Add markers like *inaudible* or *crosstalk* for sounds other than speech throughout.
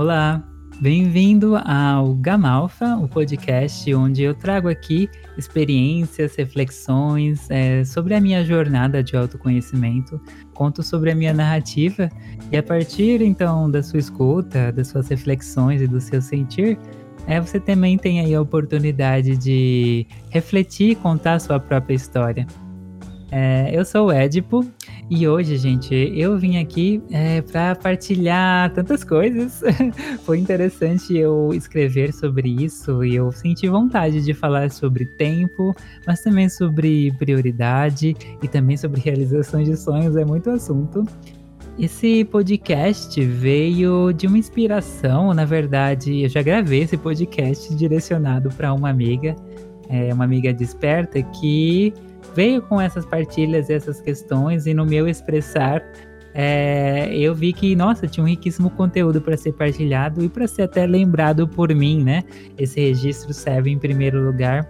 Olá, bem-vindo ao Gamalfa, o podcast onde eu trago aqui experiências, reflexões é, sobre a minha jornada de autoconhecimento, conto sobre a minha narrativa e a partir então da sua escuta, das suas reflexões e do seu sentir, é, você também tem aí a oportunidade de refletir e contar a sua própria história. É, eu sou o Edipo e hoje, gente, eu vim aqui é, para partilhar tantas coisas. *laughs* Foi interessante eu escrever sobre isso e eu senti vontade de falar sobre tempo, mas também sobre prioridade e também sobre *laughs* realização de sonhos. É muito assunto. Esse podcast veio de uma inspiração, na verdade, eu já gravei esse podcast direcionado para uma amiga, é, uma amiga desperta que veio com essas partilhas, essas questões, e no meu expressar, é, eu vi que, nossa, tinha um riquíssimo conteúdo para ser partilhado e para ser até lembrado por mim, né? Esse registro serve em primeiro lugar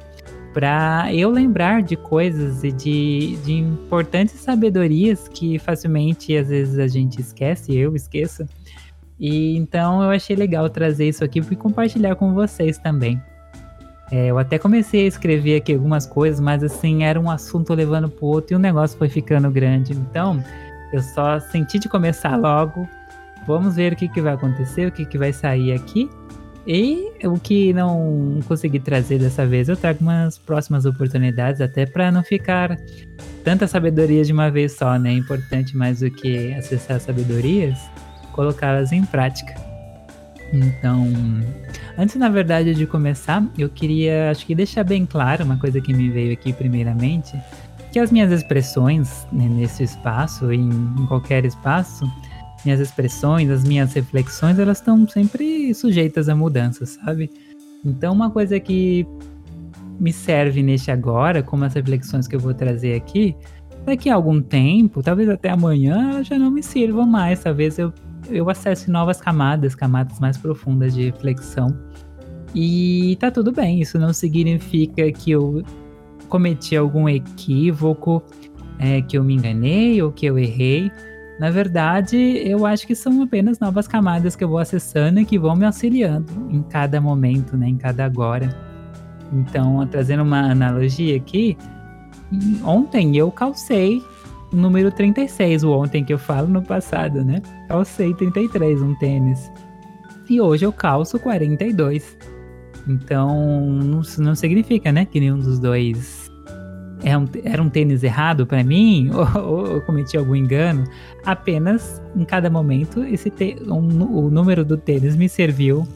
para eu lembrar de coisas e de, de importantes sabedorias que facilmente às vezes a gente esquece, eu esqueço. E então eu achei legal trazer isso aqui e compartilhar com vocês também. É, eu até comecei a escrever aqui algumas coisas, mas assim, era um assunto levando pro outro e o negócio foi ficando grande. Então, eu só senti de começar logo. Vamos ver o que, que vai acontecer, o que, que vai sair aqui. E o que não consegui trazer dessa vez, eu trago umas próximas oportunidades, até para não ficar tanta sabedoria de uma vez só, né? É importante mais do que acessar sabedorias, colocá-las em prática. Então, antes na verdade de começar, eu queria, acho que deixar bem claro uma coisa que me veio aqui primeiramente, que as minhas expressões né, nesse espaço, em, em qualquer espaço, minhas expressões, as minhas reflexões, elas estão sempre sujeitas a mudanças, sabe? Então, uma coisa que me serve neste agora, como as reflexões que eu vou trazer aqui, daqui a algum tempo, talvez até amanhã, já não me sirvam mais. Talvez eu eu acesso novas camadas, camadas mais profundas de reflexão. E tá tudo bem, isso não significa que eu cometi algum equívoco, é, que eu me enganei ou que eu errei. Na verdade, eu acho que são apenas novas camadas que eu vou acessando e que vão me auxiliando em cada momento, né, em cada agora. Então, trazendo uma analogia aqui, ontem eu calcei número 36, o ontem que eu falo no passado, né? Calcei 33, um tênis. E hoje eu calço 42. Então, não, não significa, né, que nenhum dos dois é um, era um tênis errado para mim, *laughs* ou, ou, eu cometi algum engano. Apenas, em cada momento, esse te, um, o número do tênis me serviu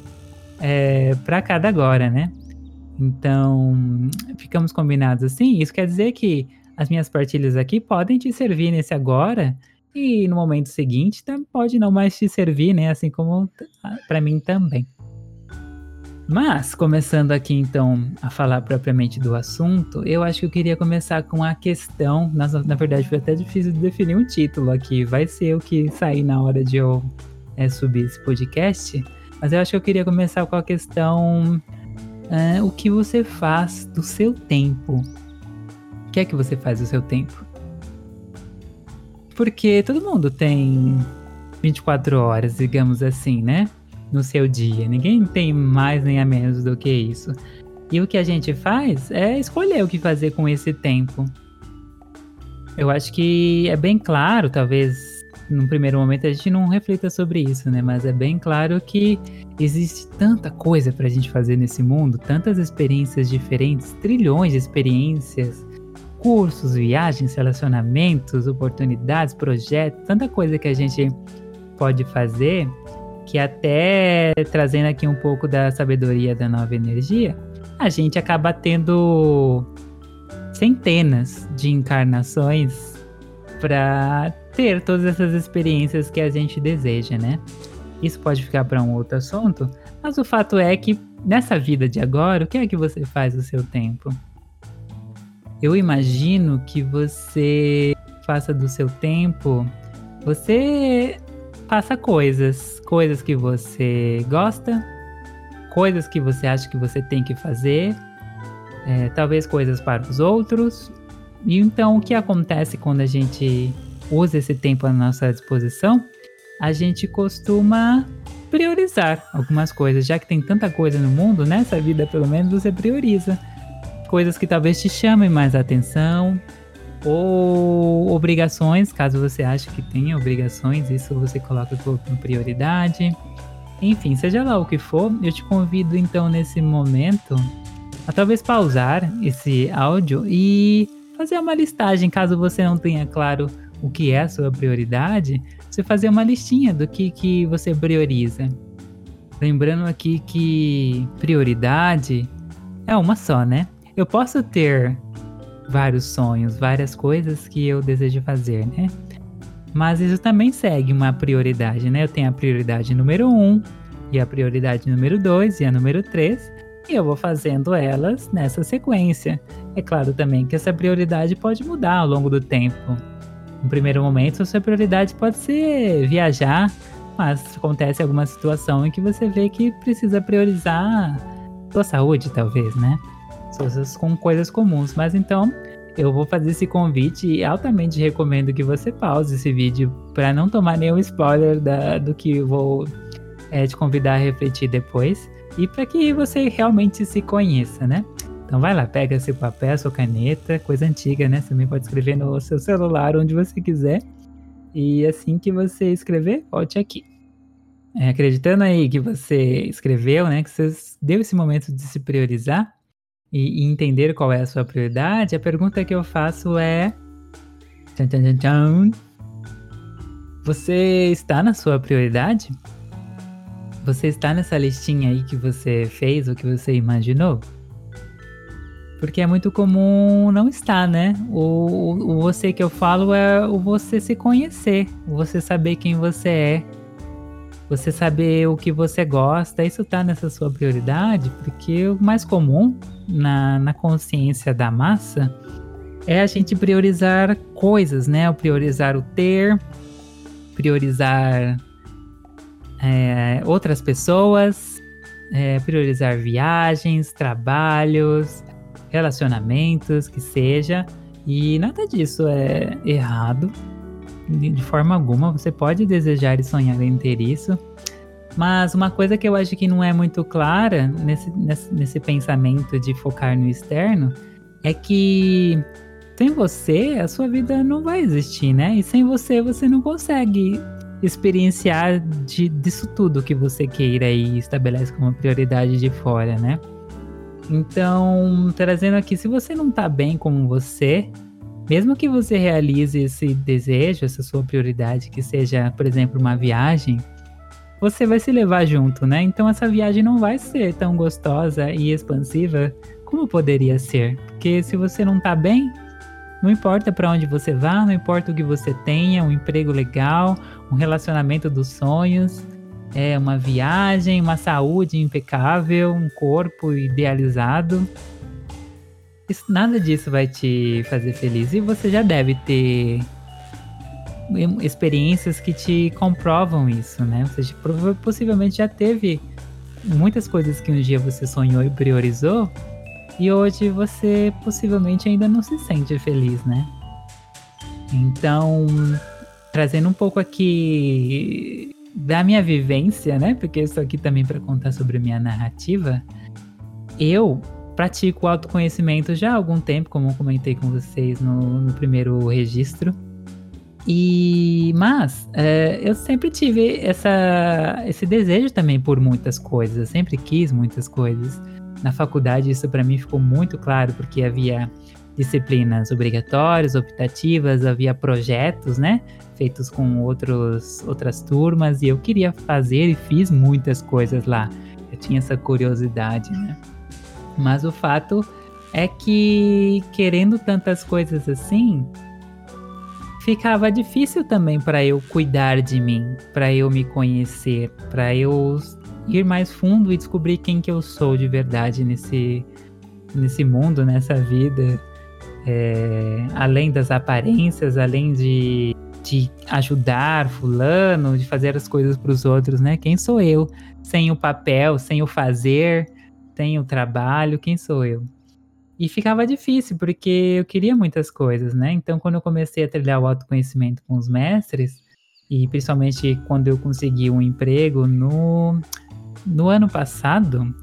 é, para cada agora, né? Então, ficamos combinados assim. Isso quer dizer que as minhas partilhas aqui podem te servir nesse agora e no momento seguinte pode não mais te servir, né? Assim como para mim também. Mas, começando aqui então a falar propriamente do assunto, eu acho que eu queria começar com a questão. Na, na verdade, foi até difícil de definir um título aqui. Vai ser o que sair na hora de eu é, subir esse podcast. Mas eu acho que eu queria começar com a questão: é, o que você faz do seu tempo? Que é que você faz o seu tempo? Porque todo mundo tem 24 horas, digamos assim, né? No seu dia. Ninguém tem mais nem a menos do que isso. E o que a gente faz é escolher o que fazer com esse tempo. Eu acho que é bem claro, talvez num primeiro momento a gente não reflita sobre isso, né? Mas é bem claro que existe tanta coisa pra gente fazer nesse mundo, tantas experiências diferentes, trilhões de experiências, cursos, viagens, relacionamentos, oportunidades, projetos, tanta coisa que a gente pode fazer que até trazendo aqui um pouco da sabedoria da nova energia, a gente acaba tendo centenas de encarnações para ter todas essas experiências que a gente deseja, né? Isso pode ficar para um outro assunto, mas o fato é que nessa vida de agora, o que é que você faz o seu tempo? Eu imagino que você faça do seu tempo, você faça coisas, coisas que você gosta, coisas que você acha que você tem que fazer, é, talvez coisas para os outros. E então o que acontece quando a gente usa esse tempo à nossa disposição? A gente costuma priorizar algumas coisas, já que tem tanta coisa no mundo, nessa vida pelo menos você prioriza coisas que talvez te chamem mais atenção ou obrigações, caso você ache que tenha obrigações, isso você coloca como prioridade. Enfim, seja lá o que for, eu te convido então nesse momento a talvez pausar esse áudio e fazer uma listagem, caso você não tenha claro o que é a sua prioridade, você fazer uma listinha do que, que você prioriza. Lembrando aqui que prioridade é uma só, né? Eu posso ter vários sonhos, várias coisas que eu desejo fazer, né? Mas isso também segue uma prioridade, né? Eu tenho a prioridade número 1 um, e a prioridade número 2 e a número 3, e eu vou fazendo elas nessa sequência. É claro também que essa prioridade pode mudar ao longo do tempo. No primeiro momento, a sua prioridade pode ser viajar, mas acontece alguma situação em que você vê que precisa priorizar sua saúde, talvez, né? Coisas com coisas comuns. Mas então, eu vou fazer esse convite e altamente recomendo que você pause esse vídeo para não tomar nenhum spoiler da, do que vou é, te convidar a refletir depois e para que você realmente se conheça, né? Então vai lá, pega seu papel, sua caneta, coisa antiga, né? Você também pode escrever no seu celular, onde você quiser. E assim que você escrever, volte aqui. É, acreditando aí que você escreveu, né? Que você deu esse momento de se priorizar e, e entender qual é a sua prioridade, a pergunta que eu faço é. Tchan, tchan, tchan, você está na sua prioridade? Você está nessa listinha aí que você fez ou que você imaginou? Porque é muito comum não estar, né? O, o, você que eu falo é o você se conhecer, você saber quem você é, você saber o que você gosta. Isso tá nessa sua prioridade, porque o mais comum na, na consciência da massa é a gente priorizar coisas, né? O priorizar o ter, priorizar é, outras pessoas, é, priorizar viagens, trabalhos, relacionamentos, que seja. E nada disso é errado. De forma alguma, você pode desejar e sonhar em ter isso. Mas uma coisa que eu acho que não é muito clara nesse, nesse, nesse pensamento de focar no externo é que sem você a sua vida não vai existir, né? E sem você você não consegue experienciar de, disso tudo que você queira e estabelece como prioridade de fora, né? Então, trazendo aqui, se você não tá bem como você, mesmo que você realize esse desejo, essa sua prioridade, que seja, por exemplo, uma viagem, você vai se levar junto, né? Então essa viagem não vai ser tão gostosa e expansiva como poderia ser. Porque se você não tá bem, não importa para onde você vá, não importa o que você tenha, um emprego legal, um relacionamento dos sonhos, é uma viagem, uma saúde impecável, um corpo idealizado. Nada disso vai te fazer feliz e você já deve ter experiências que te comprovam isso, né? Você possivelmente já teve muitas coisas que um dia você sonhou e priorizou e hoje você possivelmente ainda não se sente feliz, né? Então, trazendo um pouco aqui da minha vivência, né? Porque eu estou aqui também para contar sobre a minha narrativa. Eu pratico autoconhecimento já há algum tempo, como comentei com vocês no, no primeiro registro. E mas é, eu sempre tive essa, esse desejo também por muitas coisas. Eu sempre quis muitas coisas. Na faculdade isso para mim ficou muito claro porque havia disciplinas obrigatórias, optativas, havia projetos, né, feitos com outros, outras turmas e eu queria fazer e fiz muitas coisas lá. Eu tinha essa curiosidade, né? Mas o fato é que querendo tantas coisas assim, ficava difícil também para eu cuidar de mim, para eu me conhecer, para eu ir mais fundo e descobrir quem que eu sou de verdade nesse, nesse mundo, nessa vida. É, além das aparências, além de, de ajudar fulano, de fazer as coisas para os outros, né? Quem sou eu? Sem o papel, sem o fazer, sem o trabalho, quem sou eu? E ficava difícil, porque eu queria muitas coisas, né? Então, quando eu comecei a trilhar o autoconhecimento com os mestres, e principalmente quando eu consegui um emprego no, no ano passado,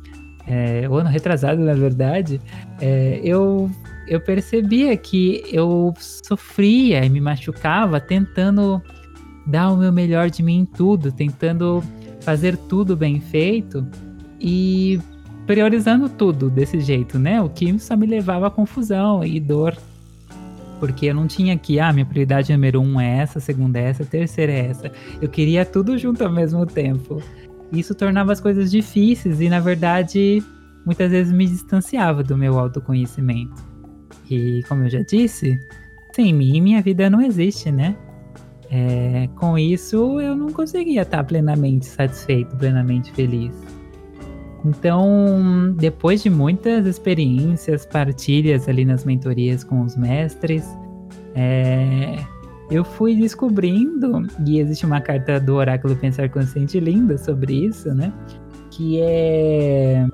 é, ano retrasado, na verdade, é, eu, eu percebia que eu sofria e me machucava tentando dar o meu melhor de mim em tudo, tentando fazer tudo bem feito e priorizando tudo desse jeito, né? O que só me levava a confusão e dor. Porque eu não tinha que, ah, minha prioridade número um é essa, segunda é essa, terceira é essa. Eu queria tudo junto ao mesmo tempo. Isso tornava as coisas difíceis e, na verdade, muitas vezes me distanciava do meu autoconhecimento. E, como eu já disse, sem mim, minha vida não existe, né? É, com isso, eu não conseguia estar plenamente satisfeito, plenamente feliz. Então, depois de muitas experiências, partilhas ali nas mentorias com os mestres, é, eu fui descobrindo, e existe uma carta do Oráculo Pensar Consciente linda sobre isso, né? Que é.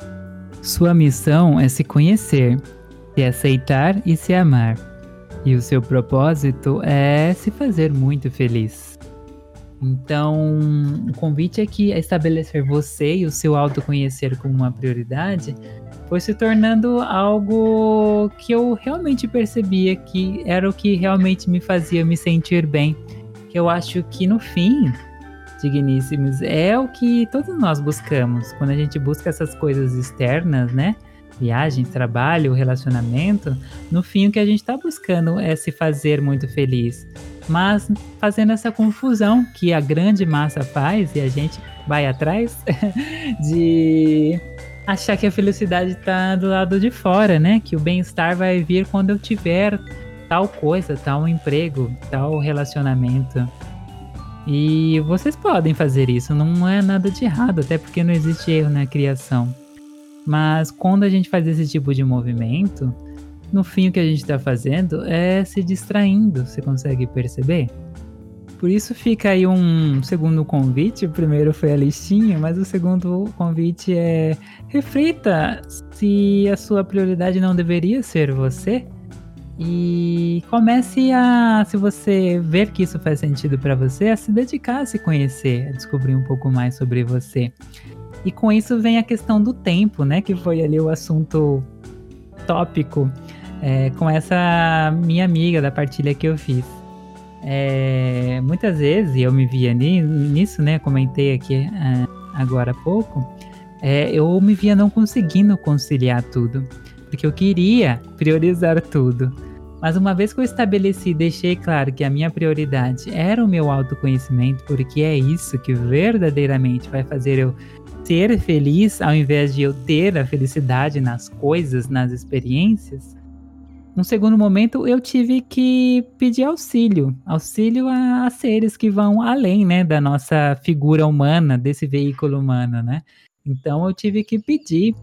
Sua missão é se conhecer, se aceitar e se amar. E o seu propósito é se fazer muito feliz. Então, o convite aqui é estabelecer você e o seu autoconhecer como uma prioridade foi se tornando algo que eu realmente percebia que era o que realmente me fazia me sentir bem. Que eu acho que no fim, digníssimos, é o que todos nós buscamos. Quando a gente busca essas coisas externas, né? Viagem, trabalho, relacionamento, no fim o que a gente está buscando é se fazer muito feliz mas fazendo essa confusão que a grande massa faz e a gente vai atrás *laughs* de achar que a felicidade está do lado de fora, né? Que o bem-estar vai vir quando eu tiver tal coisa, tal emprego, tal relacionamento. E vocês podem fazer isso, não é nada de errado, até porque não existe erro na criação. Mas quando a gente faz esse tipo de movimento, no fim o que a gente está fazendo é se distraindo, você consegue perceber? Por isso fica aí um segundo convite. O primeiro foi a listinha, mas o segundo convite é reflita se a sua prioridade não deveria ser você. E comece a, se você ver que isso faz sentido para você, a se dedicar a se conhecer, a descobrir um pouco mais sobre você. E com isso vem a questão do tempo, né? Que foi ali o assunto tópico é, com essa minha amiga da partilha que eu fiz. É, muitas vezes, eu me via nisso, né? Comentei aqui é, agora há pouco, é, eu me via não conseguindo conciliar tudo, porque eu queria priorizar tudo. Mas uma vez que eu estabeleci deixei claro que a minha prioridade era o meu autoconhecimento, porque é isso que verdadeiramente vai fazer eu ser feliz, ao invés de eu ter a felicidade nas coisas, nas experiências, num segundo momento, eu tive que pedir auxílio, auxílio a, a, seres que vão além, né, da nossa figura humana, desse veículo humano, né? Então eu tive que pedir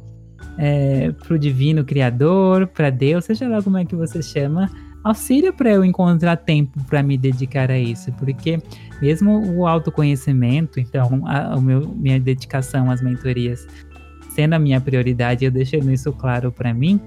é, para o divino criador, para Deus, seja lá como é que você chama, auxílio para eu encontrar tempo para me dedicar a isso, porque mesmo o autoconhecimento, então a, a meu, minha dedicação às mentorias sendo a minha prioridade, eu deixando isso claro para mim,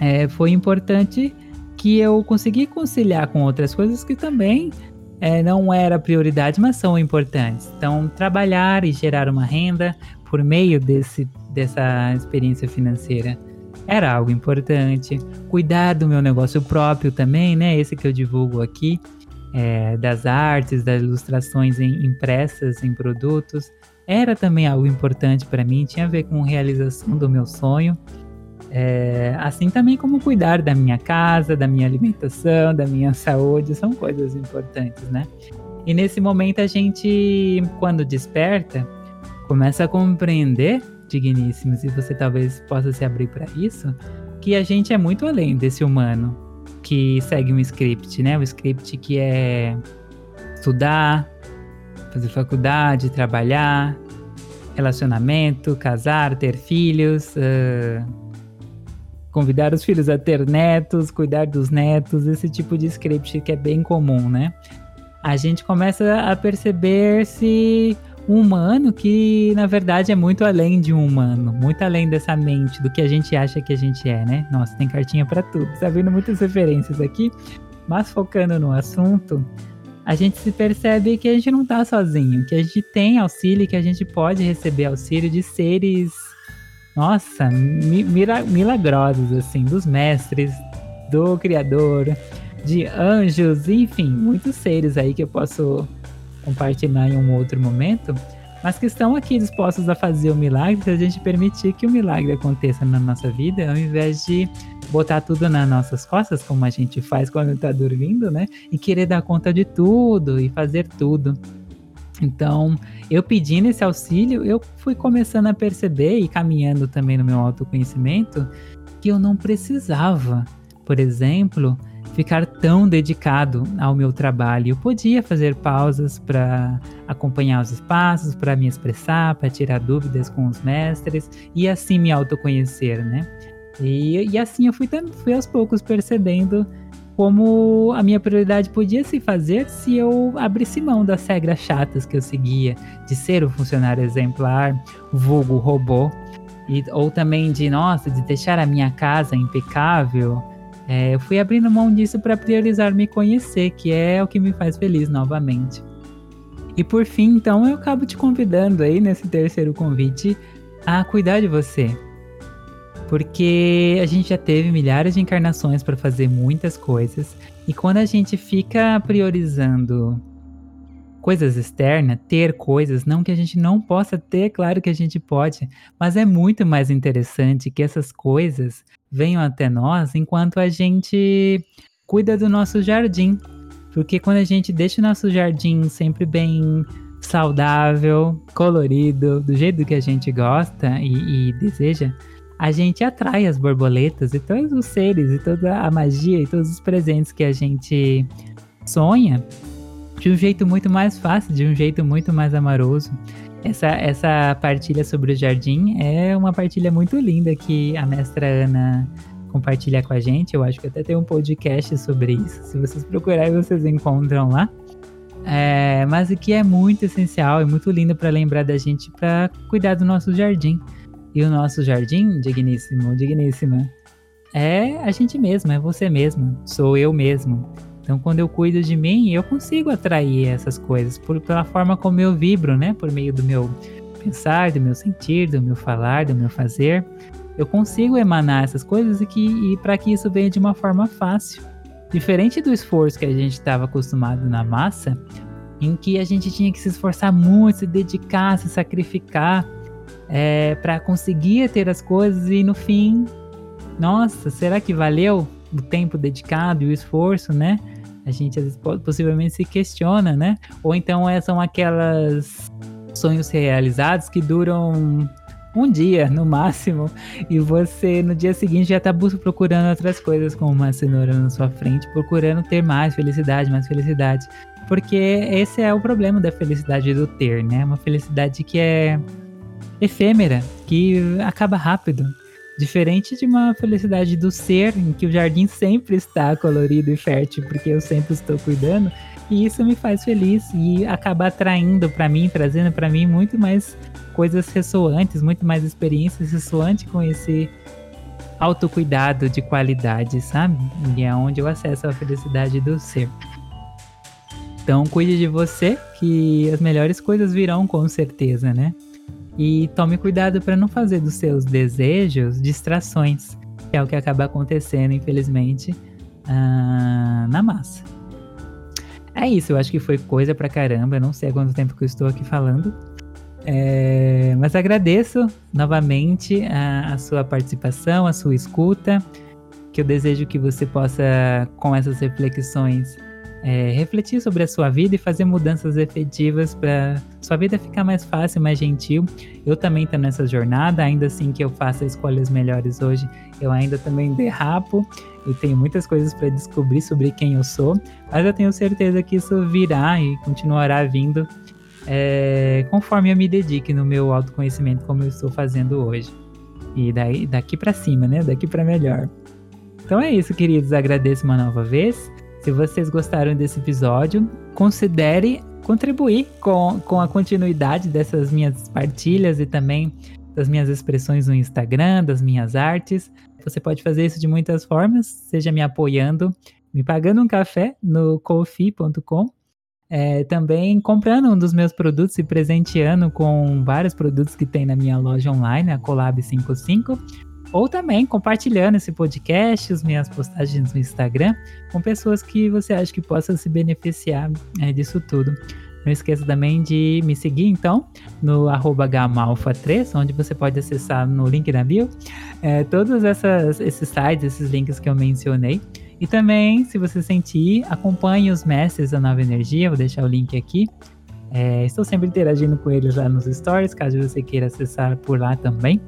é, foi importante que eu consegui conciliar com outras coisas que também é, não era prioridade, mas são importantes. Então, trabalhar e gerar uma renda por meio desse, dessa experiência financeira era algo importante. Cuidar do meu negócio próprio também, né? Esse que eu divulgo aqui, é, das artes, das ilustrações em, impressas em produtos, era também algo importante para mim. Tinha a ver com realização do meu sonho. É, assim também como cuidar da minha casa, da minha alimentação, da minha saúde, são coisas importantes, né? E nesse momento a gente, quando desperta, começa a compreender, digníssimos, e você talvez possa se abrir para isso, que a gente é muito além desse humano que segue um script, né? O script que é estudar, fazer faculdade, trabalhar, relacionamento, casar, ter filhos, uh, convidar os filhos a ter netos, cuidar dos netos, esse tipo de script que é bem comum, né? A gente começa a perceber-se um humano que, na verdade, é muito além de um humano, muito além dessa mente, do que a gente acha que a gente é, né? Nossa, tem cartinha para tudo. Tá vendo muitas referências aqui, mas focando no assunto, a gente se percebe que a gente não está sozinho, que a gente tem auxílio, que a gente pode receber auxílio de seres, nossa, milagrosos, assim, dos mestres, do Criador, de anjos, enfim, muitos seres aí que eu posso compartilhar em um outro momento, mas que estão aqui dispostos a fazer o milagre se a gente permitir que o milagre aconteça na nossa vida, ao invés de botar tudo nas nossas costas, como a gente faz quando está dormindo, né? E querer dar conta de tudo e fazer tudo. Então, eu pedindo esse auxílio, eu fui começando a perceber e caminhando também no meu autoconhecimento que eu não precisava, por exemplo, ficar tão dedicado ao meu trabalho. Eu podia fazer pausas para acompanhar os espaços, para me expressar, para tirar dúvidas com os mestres e assim me autoconhecer, né? E, e assim eu fui, fui aos poucos percebendo como a minha prioridade podia se fazer se eu abrisse mão das regras chatas que eu seguia, de ser o funcionário exemplar, vulgo robô, e, ou também de, nossa, de deixar a minha casa impecável. É, eu fui abrindo mão disso para priorizar me conhecer, que é o que me faz feliz novamente. E por fim, então, eu acabo te convidando aí nesse terceiro convite a cuidar de você, porque a gente já teve milhares de encarnações para fazer muitas coisas. E quando a gente fica priorizando coisas externas, ter coisas, não que a gente não possa ter, claro que a gente pode, mas é muito mais interessante que essas coisas venham até nós enquanto a gente cuida do nosso jardim. Porque quando a gente deixa o nosso jardim sempre bem saudável, colorido, do jeito que a gente gosta e, e deseja, a gente atrai as borboletas e todos os seres e toda a magia e todos os presentes que a gente sonha de um jeito muito mais fácil, de um jeito muito mais amoroso. Essa, essa partilha sobre o jardim é uma partilha muito linda que a mestra Ana compartilha com a gente. Eu acho que até tem um podcast sobre isso. Se vocês procurarem, vocês encontram lá. É, mas o que é muito essencial e muito lindo para lembrar da gente para cuidar do nosso jardim. E o nosso jardim, digníssimo, digníssima, é a gente mesmo, é você mesmo, sou eu mesmo. Então, quando eu cuido de mim, eu consigo atrair essas coisas por, pela forma como eu vibro, né? Por meio do meu pensar, do meu sentir, do meu falar, do meu fazer. Eu consigo emanar essas coisas e, que, e para que isso venha de uma forma fácil. Diferente do esforço que a gente estava acostumado na massa, em que a gente tinha que se esforçar muito, se dedicar, se sacrificar é, para conseguir ter as coisas e no fim, nossa, será que valeu o tempo dedicado e o esforço, né? A gente às vezes possivelmente se questiona, né? Ou então é, são aquelas sonhos realizados que duram um dia no máximo e você no dia seguinte já está procurando outras coisas como uma cenoura na sua frente, procurando ter mais felicidade, mais felicidade. Porque esse é o problema da felicidade do ter, né? Uma felicidade que é efêmera, que acaba rápido. Diferente de uma felicidade do ser, em que o jardim sempre está colorido e fértil, porque eu sempre estou cuidando, e isso me faz feliz e acaba atraindo para mim, trazendo para mim muito mais coisas ressoantes, muito mais experiências ressoantes com esse autocuidado de qualidade, sabe? E é onde eu acesso a felicidade do ser. Então, cuide de você, que as melhores coisas virão com certeza, né? E tome cuidado para não fazer dos seus desejos distrações, que é o que acaba acontecendo, infelizmente, uh, na massa. É isso, eu acho que foi coisa pra caramba. Eu não sei há quanto tempo que eu estou aqui falando. É, mas agradeço novamente a, a, sua participação, a sua escuta. Que eu desejo que você possa, com essas reflexões, é, refletir sobre a sua vida e fazer mudanças efetivas para sua vida ficar mais fácil, mais gentil. Eu também estou nessa jornada, ainda assim que eu faça escolhas melhores hoje, eu ainda também derrapo. Eu tenho muitas coisas para descobrir sobre quem eu sou, mas eu tenho certeza que isso virá e continuará vindo é, conforme eu me dedique no meu autoconhecimento, como eu estou fazendo hoje. E daí, daqui para cima, né? Daqui para melhor. Então é isso, queridos. Agradeço uma nova vez. Se vocês gostaram desse episódio, considere contribuir com, com a continuidade dessas minhas partilhas e também das minhas expressões no Instagram, das minhas artes. Você pode fazer isso de muitas formas, seja me apoiando, me pagando um café no kofi.com é, também comprando um dos meus produtos e presenteando com vários produtos que tem na minha loja online, a Collab 55, ou também compartilhando esse podcast, as minhas postagens no Instagram, com pessoas que você acha que possam se beneficiar é, disso tudo. Não esqueça também de me seguir, então, no gamalfa3, onde você pode acessar no link da bio é, todos essas, esses sites, esses links que eu mencionei. E também, se você sentir, acompanhe os mestres da Nova Energia, vou deixar o link aqui. É, estou sempre interagindo com eles lá nos stories, caso você queira acessar por lá também.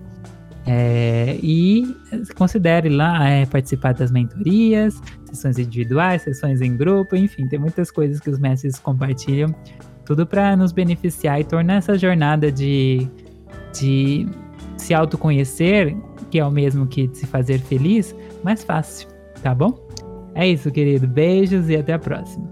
É, e considere lá é, participar das mentorias, sessões individuais, sessões em grupo, enfim, tem muitas coisas que os mestres compartilham, tudo para nos beneficiar e tornar essa jornada de, de se autoconhecer, que é o mesmo que se fazer feliz, mais fácil, tá bom? É isso, querido. Beijos e até a próxima.